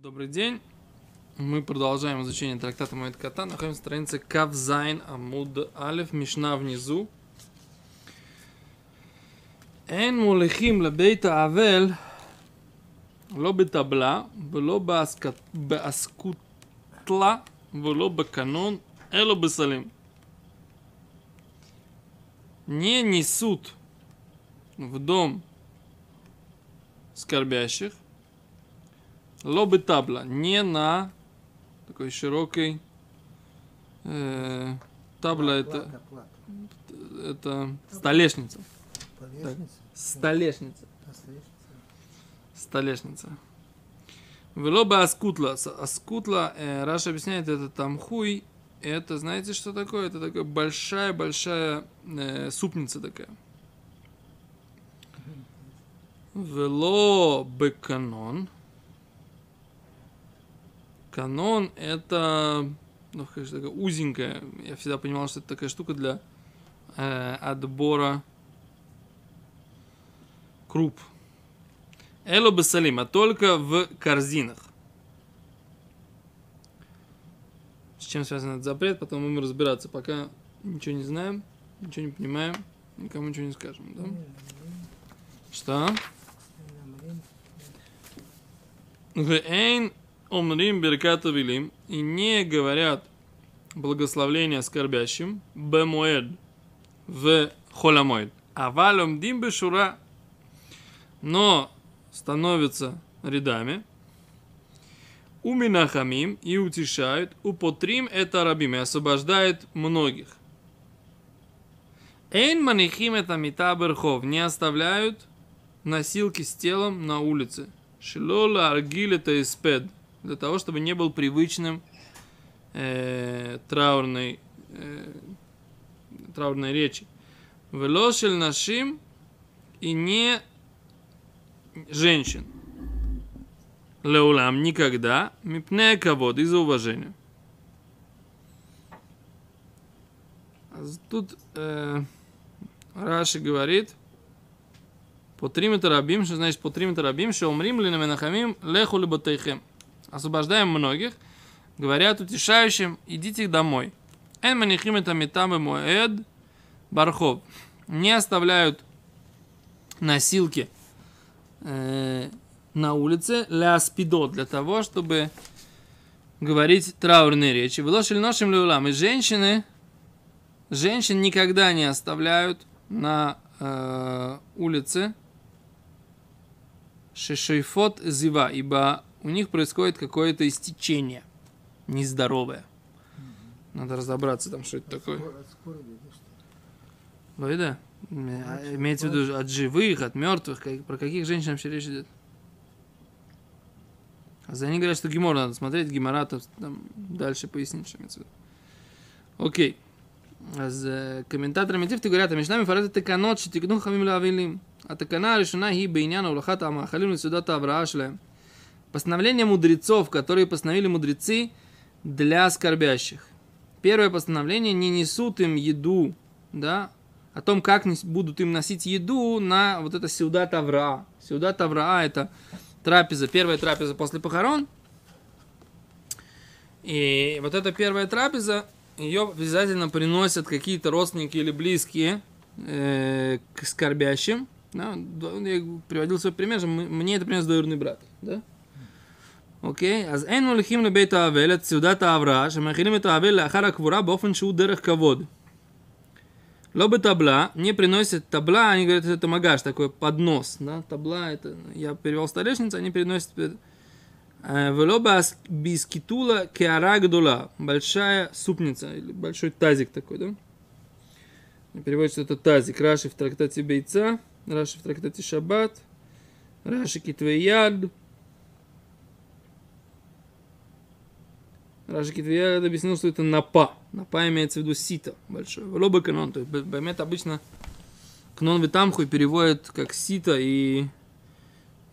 Добрый день. Мы продолжаем изучение трактата Моэд Кота. Находимся на странице Кавзайн Амуд Алиф, Мишна внизу. אין מוליכים לבית האבל לא בטבלה ולא באסק- באסקוטלה ולא בקנון, אלא בסלים. Не несут в дом скорбящих лобы табла, не на такой широкой э, табла это, это столешница. Столешница. Столешница? Столешница. Велоба аскутла. Аскутла, э, Раша объясняет, это там хуй. Это, знаете, что такое? Это такая большая-большая э, супница такая. Вело беканон. Канон это, ну, конечно, такая узенькая. Я всегда понимал, что это такая штука для э, отбора круп. Эло басалим, а только в корзинах. С чем связан этот запрет, потом будем разбираться. Пока ничего не знаем, ничего не понимаем, никому ничего не скажем, да? Что? Вейн омрим берката вилим и не говорят благословление скорбящим бемуэд в холамоид. А валом дим бешура но становятся рядами. У Минахамим и утешают, у Потрим это рабим и освобождает многих. Эйн манихим это мита берхов не оставляют носилки с телом на улице. Шилола аргиль это испед для того, чтобы не был привычным э, траурной, э, траурной речи. Велошель нашим и не женщин. Леулам никогда. Мипне кавод из-за уважения. А Тут э, Раши говорит, по трим это рабим, что значит по трим это рабим, что умрим ли на менахамим леху либо тейхем. Освобождаем многих, говорят утешающим, идите домой. Эн манихим это метам моэд бархов. Не оставляют носилки э, на улице ля спидот для того, чтобы говорить траурные речи. Вылошили нашим люлам. И женщины, женщин никогда не оставляют на э, улице шешейфот зива, ибо у них происходит какое-то истечение нездоровое. Надо разобраться там, что это от такое. Скорби, да? А, имеется в виду от живых, от мертвых. Как, про каких женщин вообще речь идет? А за они говорят, что Гимор надо смотреть, Гимора там, там дальше пояснить, что имеется в виду. Окей. А С комментаторами Тифты говорят, а между нами фарат это канот, что тикну хамим лавилим. А такана решена ги бейняна улахата амахалим сюда та авраашля. Постановление мудрецов, которые постановили мудрецы для скорбящих. Первое постановление не несут им еду, да, о том, как будут им носить еду на вот это сюда Тавра. Сюда Тавра это трапеза, первая трапеза после похорон. И вот эта первая трапеза, ее обязательно приносят какие-то родственники или близкие э, к скорбящим. Да, я приводил свой пример, мне это принес двоюродный брат. Да? אוקיי? אז אין מוליכים לבית האבל את סעודת ההבראה, שמאכילים את האבל לאחר הקבורה באופן שהוא דרך כבוד. לא בטבלה, не приносят табла, они говорят, это магаш, такой поднос, да, табла, это, я перевел столешница, они переносят э, Вело бас- бискитула кеара гдула. Большая супница, или большой тазик такой, да? Переводится это тазик. Раши в трактате Бейца, Раши в трактате Шаббат, Раши Китвеяд. Раши Китвеяд объяснил, что это напа. Напа имеется в виду сито большое. Вело канон, то есть б- бемет обычно кнон витамху переводят как сито и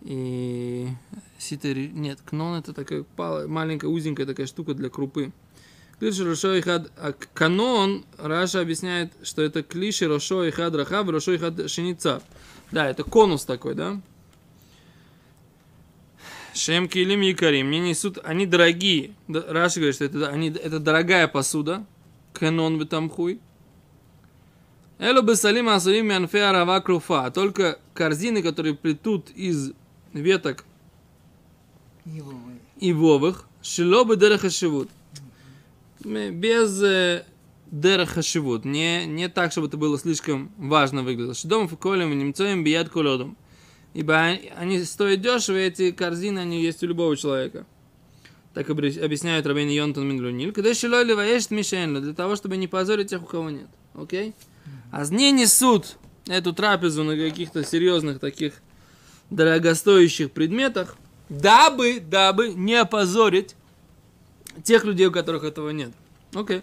и сито нет кнон это такая маленькая узенькая такая штука для крупы. Клиши рошо и хад а канон Раша объясняет что это клиши рошо и хад рахав рошо и хад шиница да это конус такой да Шем килим якари, мне несут, они дорогие. Раши говорит, что это, они, это дорогая посуда. Канон бы там хуй. Эло бесалим асуим мянфе арава круфа. Только корзины, которые плетут из веток ивовых, шило бы дерехашивут. Без э, дерехашивут. Не, не так, чтобы это было слишком важно выглядело. Шидом фуколем немцоем бият колодом. Ибо они- стоят дешево, и эти корзины, они есть у любого человека. Так объясняет Рабин Йонтон Минлюниль. Когда шилой ливаешт мишенлю, для того, чтобы не позорить тех, у кого нет. Окей? А не несут эту трапезу на каких-то серьезных таких дорогостоящих предметах, дабы, дабы не опозорить тех людей, у которых этого нет. Окей.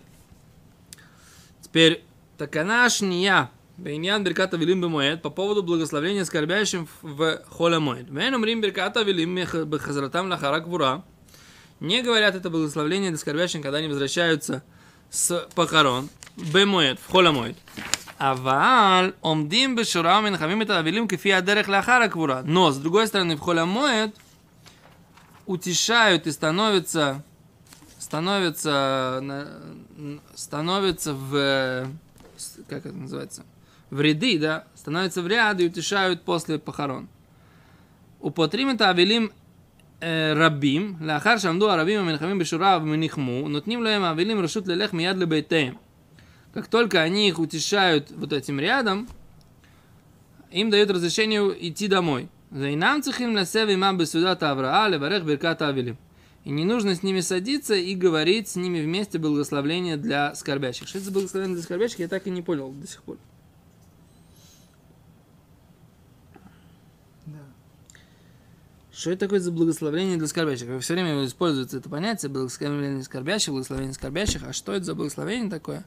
Теперь, такана шния, Бейнян Берката вилим Бемоэд по поводу благословения скорбящим в Холя Моэд. Мен Берката вилим Бехазратам лахарак Гвура. Не говорят это благословление для скорбящих, когда они возвращаются с похорон. Бемоэд, в Холя Авал омдим бешурам минхамим это авилим кефи адерех лахара квура. Но, с другой стороны, в Холя утешают и становятся становятся становятся в как это называется в ряды, да, становятся в ряд и утешают после похорон. ופותרים את האבלים אה, רבים, לאחר שעמדו הרבים המנחמים בשורה וניחמו, נותנים להם האבלים רשות ללך מיד לביתיהם. Как только они их утешают вот этим рядом, им дают разрешение идти домой. ואינם צריכים לשב עמם בסעודת ההבראה, לברך ברכת האבלים. И не нужно с ними садиться и говорить с ними вместе благословление для скорбящих. Что это за благословение для скорбящих, я так и не понял до сих пор. Что это такое за благословение для скорбящих? Все время используется это понятие благословение скорбящих, благословение скорбящих. А что это за благословение такое?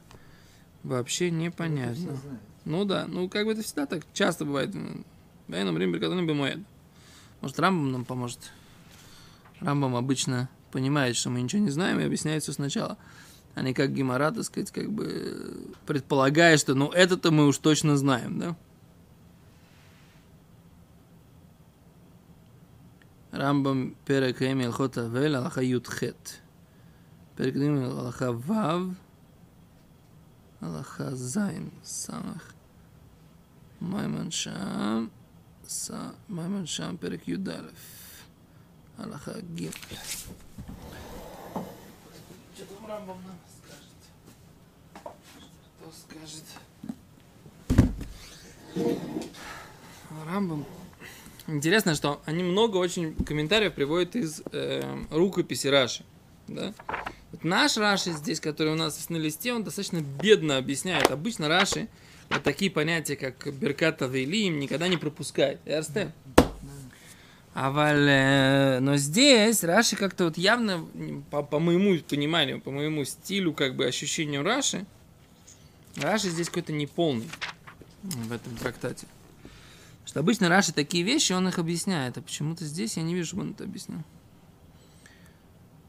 Вообще непонятно. знают. Ну да, ну как бы это всегда так часто бывает. Бейном Рим Беркатоном Бемоэд. Может, Рамбам нам поможет. Рамбам обычно понимает, что мы ничего не знаем и объясняет все сначала. А не как Гимара, так сказать, как бы предполагая, что ну это-то мы уж точно знаем, да? Рамбам Перек Эми Алхот Авель Аллаха Ютхет. Перек Дим Аллаха Вав הלכה ז', סמך, מימון שם, ס... מימון שם, פרק י"א, הלכה ג'. Рамбам. Интересно, что они много очень комментариев приводят из э, рукописи Раши. Да? Вот наш Раши здесь, который у нас на листе, он достаточно бедно объясняет. Обычно Раши вот такие понятия, как Берката Вейлим, никогда не пропускает. Ярсте? А валь, э, но здесь Раши как-то вот явно, по, по моему пониманию, по моему стилю, как бы ощущению Раши, Раши здесь какой-то неполный в этом трактате. Что обычно Раши такие вещи, он их объясняет, а почему-то здесь я не вижу, чтобы он это объяснял.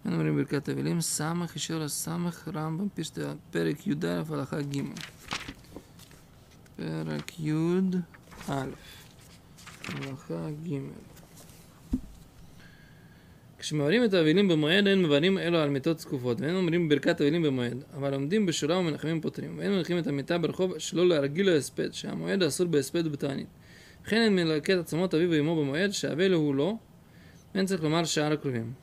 Например, Беркат Авелим, самых, еще раз, самых Рамбам пишет, а, Перек Юда, Фалаха Гима. Перек Юд, Альф. Фалаха Гимел. כשמעברים את האבלים במועד, אין מבנים אלו על מיטות זקופות, ואין אומרים ברכת אבלים במועד, אבל עומדים בשורה ומנחמים פותרים, ואין מנחים את המיטה ברחוב שלא להרגיל לו הספד, שהמועד אסור בהספד ובתענית. וכן אין מלקט עצמות אביו ואמו במועד, שהאבל הוא לו, ואין צריך לומר שאר הקרובים.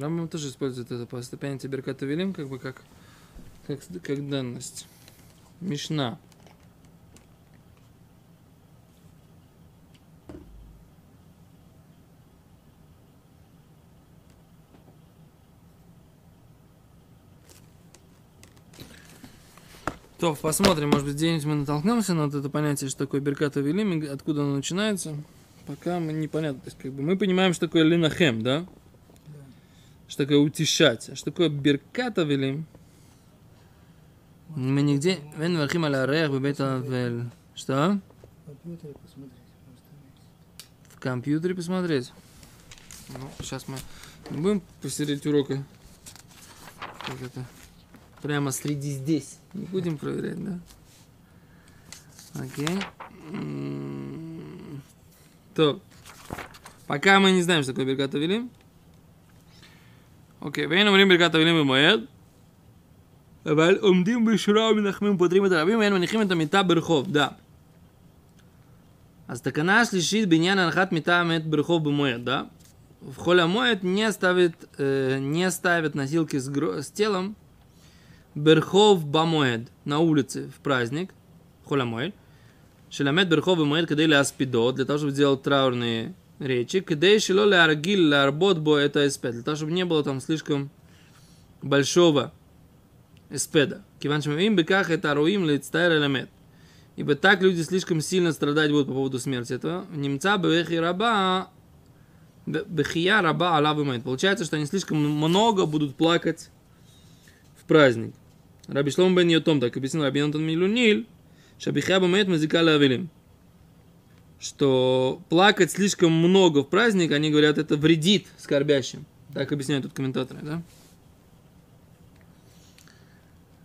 Рамбам тоже использует это по понятие Берката Велим, как бы как, как, как данность. Мишна. То, посмотрим, может быть, где-нибудь мы натолкнемся на вот это понятие, что такое Берката Велим, откуда оно начинается. Пока мы непонятно. То есть, как бы, мы понимаем, что такое Линахем, да? Что такое утешать? А что такое Берката Велим? Мы нигде... Вен вархим аля рех бебет авель. Что? В компьютере посмотреть. Ну, сейчас мы будем посередине урока как это, прямо среди здесь. Не будем проверять, да? Окей. М, То. Пока мы не знаем, что такое Беркат Авилим. אוקיי, ואין אומרים ברכת אבלים במועד, אבל עומדים בשורה ומנחמים ופותרים את הרבים, ואין מניחים את המיטה ברחוב, דה. אז תקנה השלישית בעניין הנחת מיטה מת ברחוב במועד, да? В холе моет не ставит, э, не ставит носилки с, гро- с телом берхов бамоэд на улице в праздник, холе моет, шеламет берхов бамоэд, когда или аспидо, для того, чтобы сделать траурные речи, когда шило ляргил лярбот бо это эспед, для того, чтобы не было там слишком большого эспеда. Киван им беках это руим лицтайр элемент. Ибо так люди слишком сильно страдать будут по поводу смерти этого. Немца бехи раба бехия раба алав имеет. Получается, что они слишком много будут плакать в праздник. Раби Шлом бен Йотом так объяснил Раби Йонтон Милуниль, что бехия бамеет мазика лавилим. Что плакать слишком много в праздник, они говорят, это вредит скорбящим. Так объясняют тут комментаторы, да?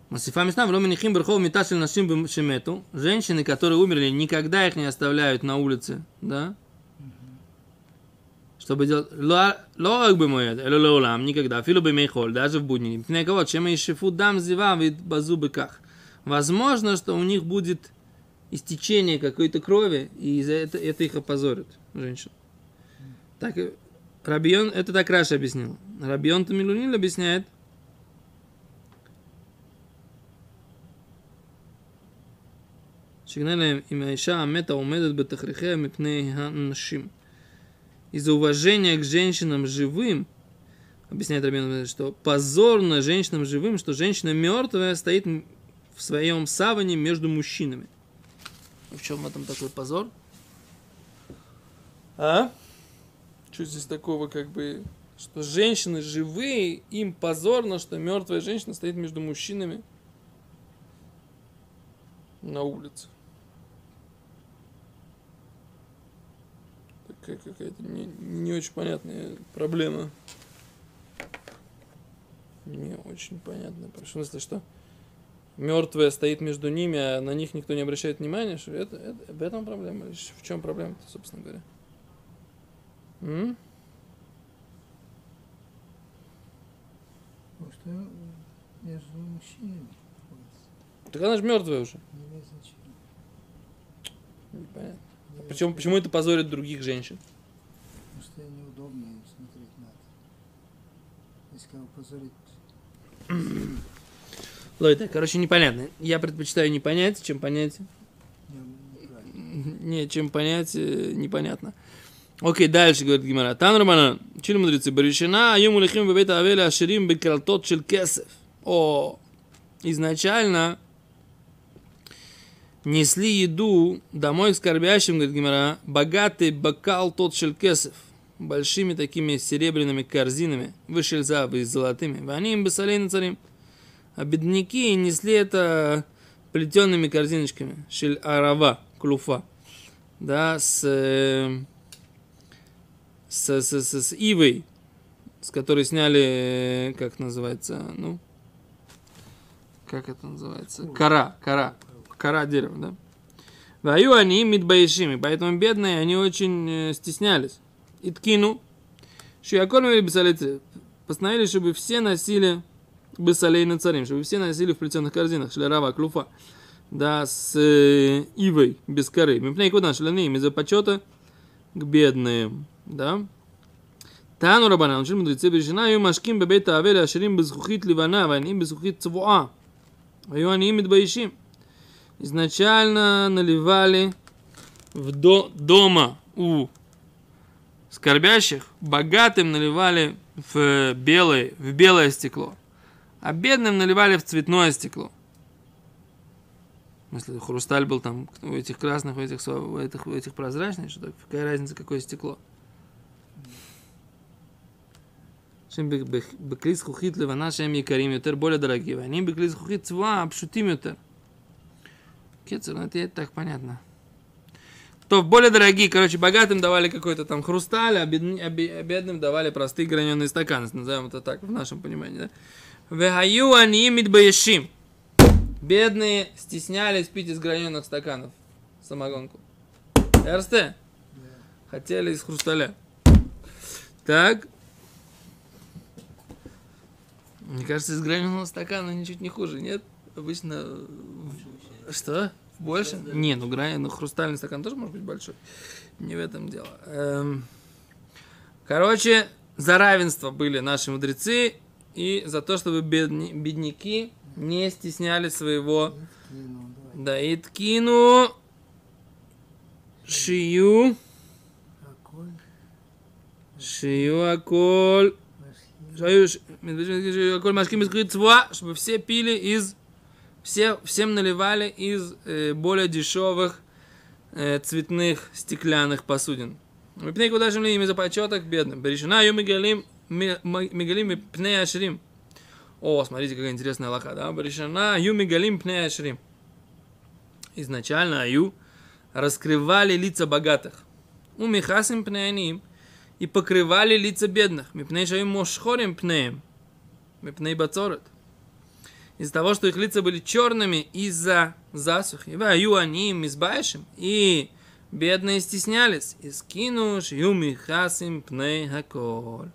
Масифа Мишна, в Ломанихим Берхов Миташель Нашим Шемету. Женщины, которые умерли, никогда их не оставляют на улице, да? Чтобы делать... Лорак бы мой, или леулам, никогда. Филу бы мейхоль, даже в будни. Пней кого, чем и шифу дам зива вид базу быках. Возможно, что у них будет истечение какой-то крови, и из-за это, это их опозорит, женщин. Так, э, Рабион, это так Раша объяснил. Рабион Тамилунил объясняет, שיגנה להם אם האישה המתה עומדת בתכריכיה מפני הנשים. из-за уважения к женщинам живым, объясняет Рабин, что позорно женщинам живым, что женщина мертвая стоит в своем саване между мужчинами. В чем в этом такой позор? А? Что здесь такого, как бы, что женщины живые, им позорно, что мертвая женщина стоит между мужчинами на улице. Какая-то не, не очень понятная проблема. Не очень понятная. В смысле, что мертвая стоит между ними, а на них никто не обращает внимания, что это, это, в этом проблема? В чем проблема-то, собственно говоря? М? Потому что между мужчинами. Так она же мертвая уже. Не имеет значения. Непонятно. Имеет Почему, почему это позорит других женщин? Потому что неудобно им смотреть надо. Если кого позорить, Лойда, короче, непонятно. Я предпочитаю не понять, чем понять. не- чем понять, э, непонятно. Окей, дальше говорит Гимара. Тан Романа, чили мудрецы, Баришина, аюму лихим бебета авеля аширим бекралтот шел кесев. О, изначально несли еду домой скорбящим, говорит Гимара, богатый бокал тот шел кесев, большими такими серебряными корзинами, вышельзавы и золотыми, они им бесолей на царим. А бедняки несли это плетеными корзиночками, шель арава, клуфа, да, с, э, с, с, с, с ивой, с которой сняли, э, как называется, ну, как это называется, кора, кора, кора дерева, да. Ваю они мидбаишими, поэтому бедные, они очень э, стеснялись. И ткину, шиакормили бесолицы, постановили, чтобы все носили бесолей на царим, чтобы все носили в плетеных корзинах, шлярава, клуфа, да, с э, ивой, без коры. Мипней куда шляны, из-за почета к бедным, да. Тану рабанан, шли мудрецы бережена, ю машким бебета авеля, ширим безхухит ливана, ваним безхухит цвуа. Аю они мидбаишим Изначально наливали в до, дома у скорбящих, богатым наливали в белое, в белое стекло, а бедным наливали в цветное стекло. Если хрусталь был там у этих красных, у этих, со- у этих, у этих прозрачных, что так, какая разница, какое стекло? שהם ב- ב- בכלי זכוכית לבנה שהם יקרים יותר, более дорогие, ואני בכלי זכוכית צבועה פשוטים יותר. Кецер, ну это, так понятно. То более дорогие, короче, богатым давали какой-то там хрусталь, а, бедный, а, а бедным давали простые граненые стаканы, назовем это так в нашем понимании, да? Вехаю они мидбаешим. Бедные стеснялись пить из граненых стаканов самогонку. РСТ? Хотели из хрусталя. Так. Мне кажется, из граненого стакана ничуть не хуже, нет? Обычно э, что? Больше? Не, ну, грани... ну хрустальный стакан тоже может быть большой. Не в этом дело. Эм, Короче, за равенство были наши мудрецы и за то, чтобы бедни- бедняки не стесняли своего И да, иткину шию, Аколь, шию аколь, шию, шию аколь крыцва, чтобы все пили из, все, всем наливали из э, более дешевых э, цветных стеклянных посудин. Мипней куда же им из-за почета к бедным. Берешина ю мигалим, ми- ма- мигалим и пней ашрим. О, смотрите, какая интересная лоха, да? Берешина ю мигалим пней ашрим. Изначально аю раскрывали лица богатых. У михасим пнеяним и покрывали лица бедных. Мипней шаим мошхорим пнеем. Мипней бацорет. Из-за того, что их лица были черными из-за засухи. Аю они им избаешим. И бедные стеснялись. И скинуш юми хасим пней хаколь.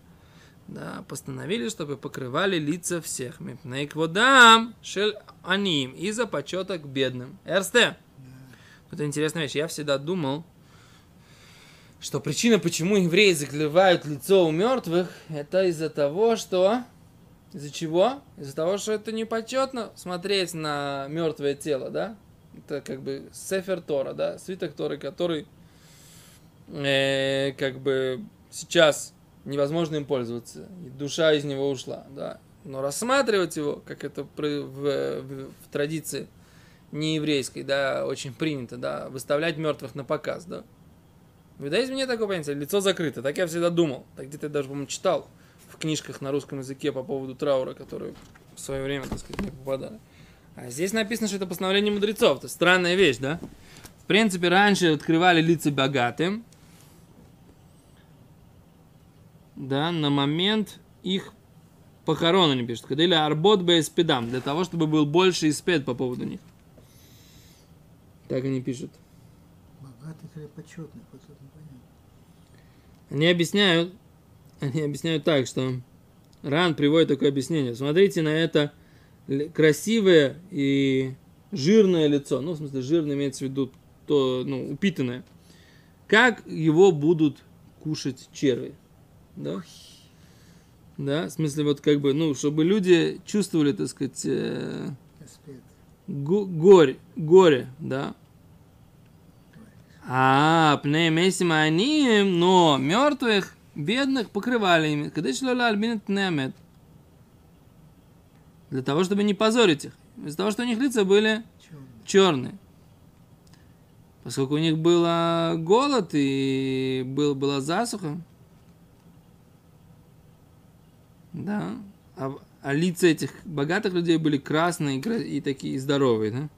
Да, постановили, чтобы покрывали лица всех. Мипней кводам шель аним. Из-за почета к бедным. Эрсте. Это интересная вещь. Я всегда думал, что причина, почему евреи закрывают лицо у мертвых, это из-за того, что... Из-за чего? Из-за того, что это непочетно смотреть на мертвое тело, да? Это как бы Сефер Тора, да? Свиток Торы, который э, как бы сейчас невозможно им пользоваться. И душа из него ушла, да? Но рассматривать его, как это при- в, в- в традиции нееврейской, да, очень принято, да, выставлять мертвых на показ, да. В иудаизме нет такого понятия, лицо закрыто, так я всегда думал, так где-то я даже, по-моему, читал книжках на русском языке по поводу траура, которые в свое время, так сказать, мне попадали. А здесь написано, что это постановление мудрецов, это странная вещь, да. В принципе, раньше открывали лица богатым, да, на момент их похорон они пишут. Ходили арбот беспедам, для того, чтобы был больше испед по поводу них. Так они пишут. богатых или почетных, вот это непонятно. Они объясняют, они объясняют так, что Ран приводит такое объяснение. Смотрите на это красивое и жирное лицо. Ну, в смысле, жирное имеется в виду то, ну, упитанное. Как его будут кушать черви? Да? Да, в смысле, вот как бы, ну, чтобы люди чувствовали, так сказать, э. Го- горе, горе, да. А, пнеемесим они, но мертвых, бедных покрывали ими. Когда шлола альбинет пнеемет. Для того, чтобы не позорить их. Из-за того, что у них лица были Черный. черные. Поскольку у них был голод и был, была засуха. Да. А, а лица этих богатых людей были красные и, и такие здоровые, да?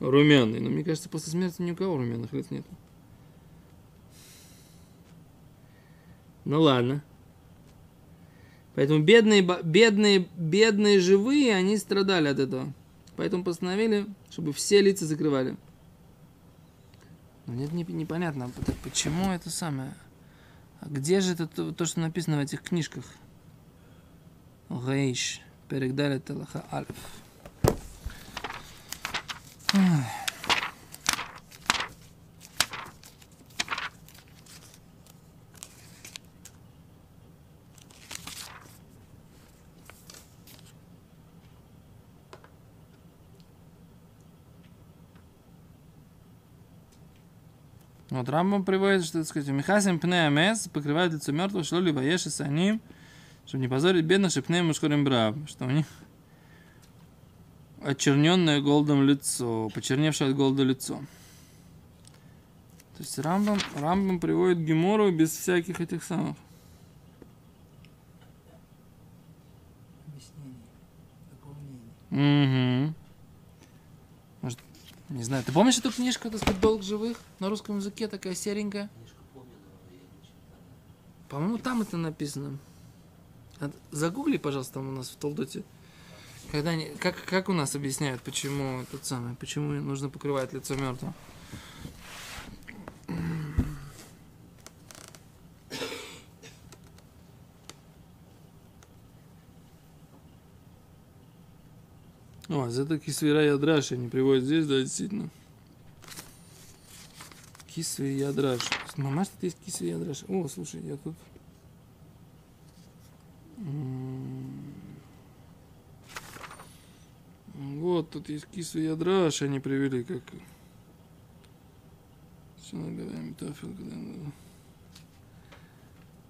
Румяные. Но мне кажется, после смерти ни у кого румяных лиц нет. Ну ладно. Поэтому бедные, бедные, бедные живые, они страдали от этого. Поэтому постановили, чтобы все лица закрывали. Но нет, не, непонятно, п- почему это самое. А где же это то, то, что написано в этих книжках? Рейш, перегдали Талаха Альф. Вот Рамбам приводит, что, так сказать, Михасим пнеамес покрывают лицо мертвого, что ли воеши с ним, чтобы не позорить бедных, шепнеем мушкорим брав, что у них очерненное голодом лицо, почерневшее от голода лицо. То есть Рамбам, Рамбам приводит Гемору без всяких этих самых. Объяснение. Дополнение. Угу. Знаю. Ты помнишь эту книжку, так сказать, «Долг живых»? На русском языке такая серенькая. По-моему, там это написано. Загугли, пожалуйста, там у нас в Толдоте. Когда они, как, как у нас объясняют, почему тот самый, почему нужно покрывать лицо мертвым? О, за это кисвера ядраш они приводят здесь, да, действительно. Кисве ядраш. Мама, что есть кисве ядраш? О, слушай, я тут... Вот, тут есть кисве ядраш, они привели как... Всё нагадаем, тафел, когда.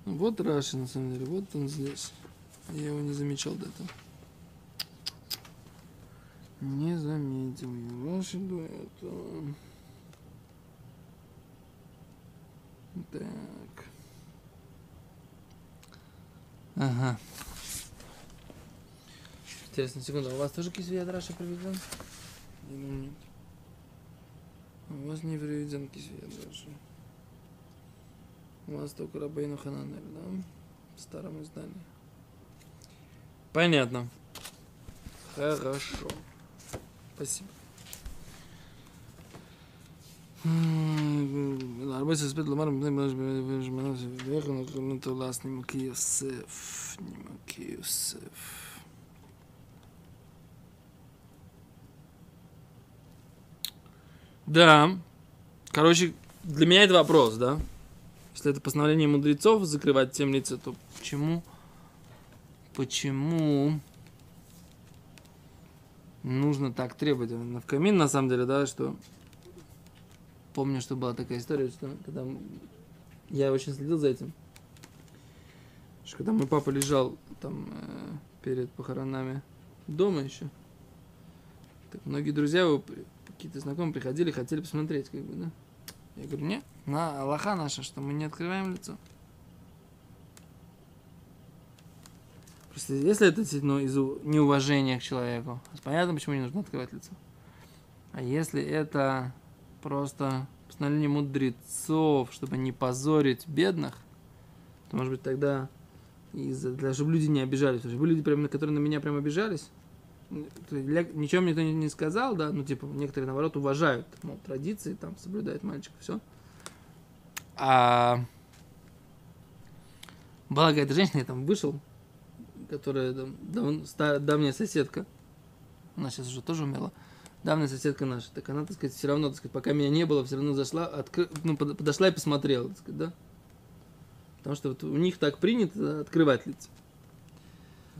Ну, Вот Раши, на самом деле, вот он здесь. Я его не замечал до этого. Не заметил я Раши до этого. Так. Ага. Интересно, секунду, у вас тоже кисвей от Раши приведен? Или нет? У вас не приведен кисвей от Раши. У вас только Рабейну Хананель, да? В старом издании. Понятно. Хорошо. Спасибо. العربية تثبت الأمر من منازل من طلعت نمكي يوسف نمكي يوسف Да. Короче, для меня это вопрос, да? Если это постановление мудрецов закрывать тем лице, то почему? Почему? Нужно так требовать? В камин, на самом деле, да, что помню, что была такая история, что когда я очень следил за этим, что когда мой папа лежал там э, перед похоронами дома еще, так многие друзья его, какие-то знакомые приходили, хотели посмотреть, как бы, да. Я говорю, нет, на Аллаха наша, что мы не открываем лицо. Если это действительно из неуважения к человеку, понятно, почему не нужно открывать лицо. А если это просто постановление мудрецов, чтобы не позорить бедных, то, может быть, тогда из-за, для, чтобы люди не обижались. Потому что были люди, прям, которые на меня прям обижались. Для- ничем никто не, не сказал, да, ну, типа, некоторые, наоборот, уважают, мол, традиции, там, соблюдает мальчик, все. А была какая-то женщина, я там вышел, которая там, дав- ста- давняя соседка, она сейчас уже тоже умела, давняя соседка наша, так она, так сказать, все равно, так сказать, пока меня не было, все равно зашла, откры- ну, под- подошла и посмотрела, так сказать, да. Потому что вот у них так принято открывать лица.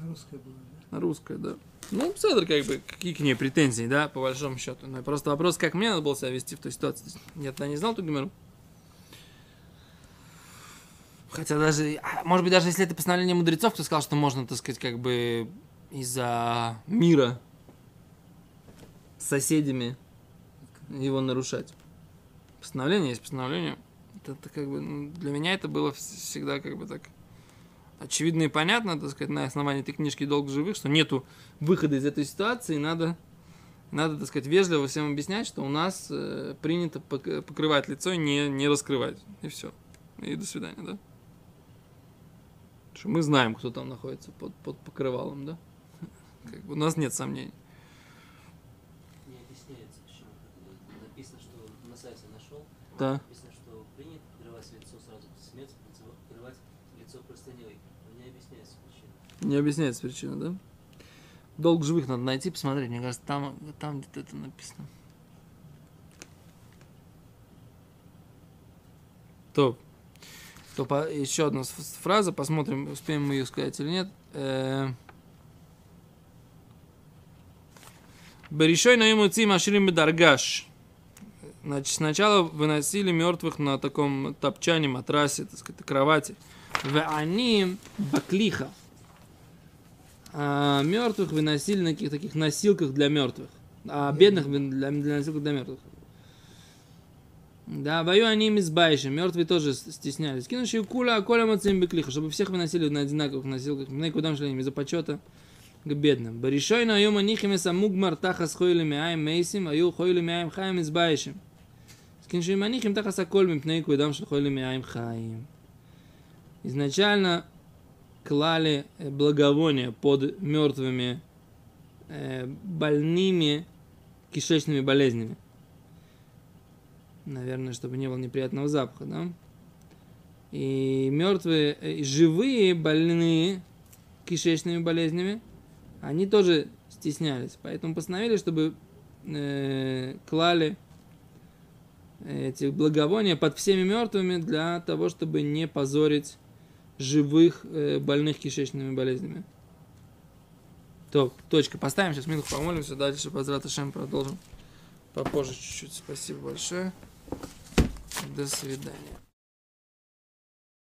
Русская была, да? Русская, да. Ну, Седр, как бы, какие к ней претензии, да, по большому счету. Но просто вопрос, как мне надо было себя вести в той ситуации. То есть, Я тогда не знал эту гимеру. Хотя даже, а, может быть, даже если это постановление мудрецов, кто сказал, что можно, так сказать, как бы из-за мира с соседями его нарушать. Постановление есть постановление. Это, это как бы, ну, для меня это было вс- всегда как бы так очевидно и понятно, так сказать, на основании этой книжки «Долг живых», что нету выхода из этой ситуации, и надо, надо, так сказать, вежливо всем объяснять, что у нас э, принято пок- покрывать лицо и не, не раскрывать. И все. И до свидания, да? Что мы знаем, кто там находится под, под покрывалом, да? Как бы у нас нет сомнений. Не объясняется, почему. Написано, что на сайте нашел. Да. Написано, что принято покрывать лицо сразу лицо- покрывать лицо простыней. Но не объясняется причина. Не объясняется причина, да? Долг живых надо найти, посмотреть. Мне кажется, там, там где-то это написано. То. То по- еще одна фраза, посмотрим, успеем мы ее сказать или нет. Э, Берешой на ему цим аширим даргаш. Значит, сначала выносили мертвых на таком топчане, матрасе, так сказать, кровати. В они баклиха. А мертвых выносили на каких-то таких носилках для мертвых. А бедных для, для носилок для мертвых. Да, бою они им избаиши. Мертвые тоже стеснялись. Кинувшие куля, а коля мацим беклиха, чтобы всех выносили на одинаковых носилках. На куда шли из-за почета. к бедным. Баришой на йома нихимеса мугмар тахас хойли миаем мейсим, аю хойли миаем хаем избаишим. Скиншим анихим тахас аколь мипней куидам шахойли миаем хаим. Изначально клали э, благовония под мертвыми э, больными кишечными болезнями. Наверное, чтобы не было неприятного запаха, да? И мертвые, э, и живые больные кишечными болезнями, они тоже стеснялись. Поэтому постановили, чтобы э, клали эти благовония под всеми мертвыми для того, чтобы не позорить живых э, больных кишечными болезнями. То, точка. Поставим сейчас минуту, помолимся, дальше Базрат Шем продолжим попозже чуть-чуть. Спасибо большое. До свидания.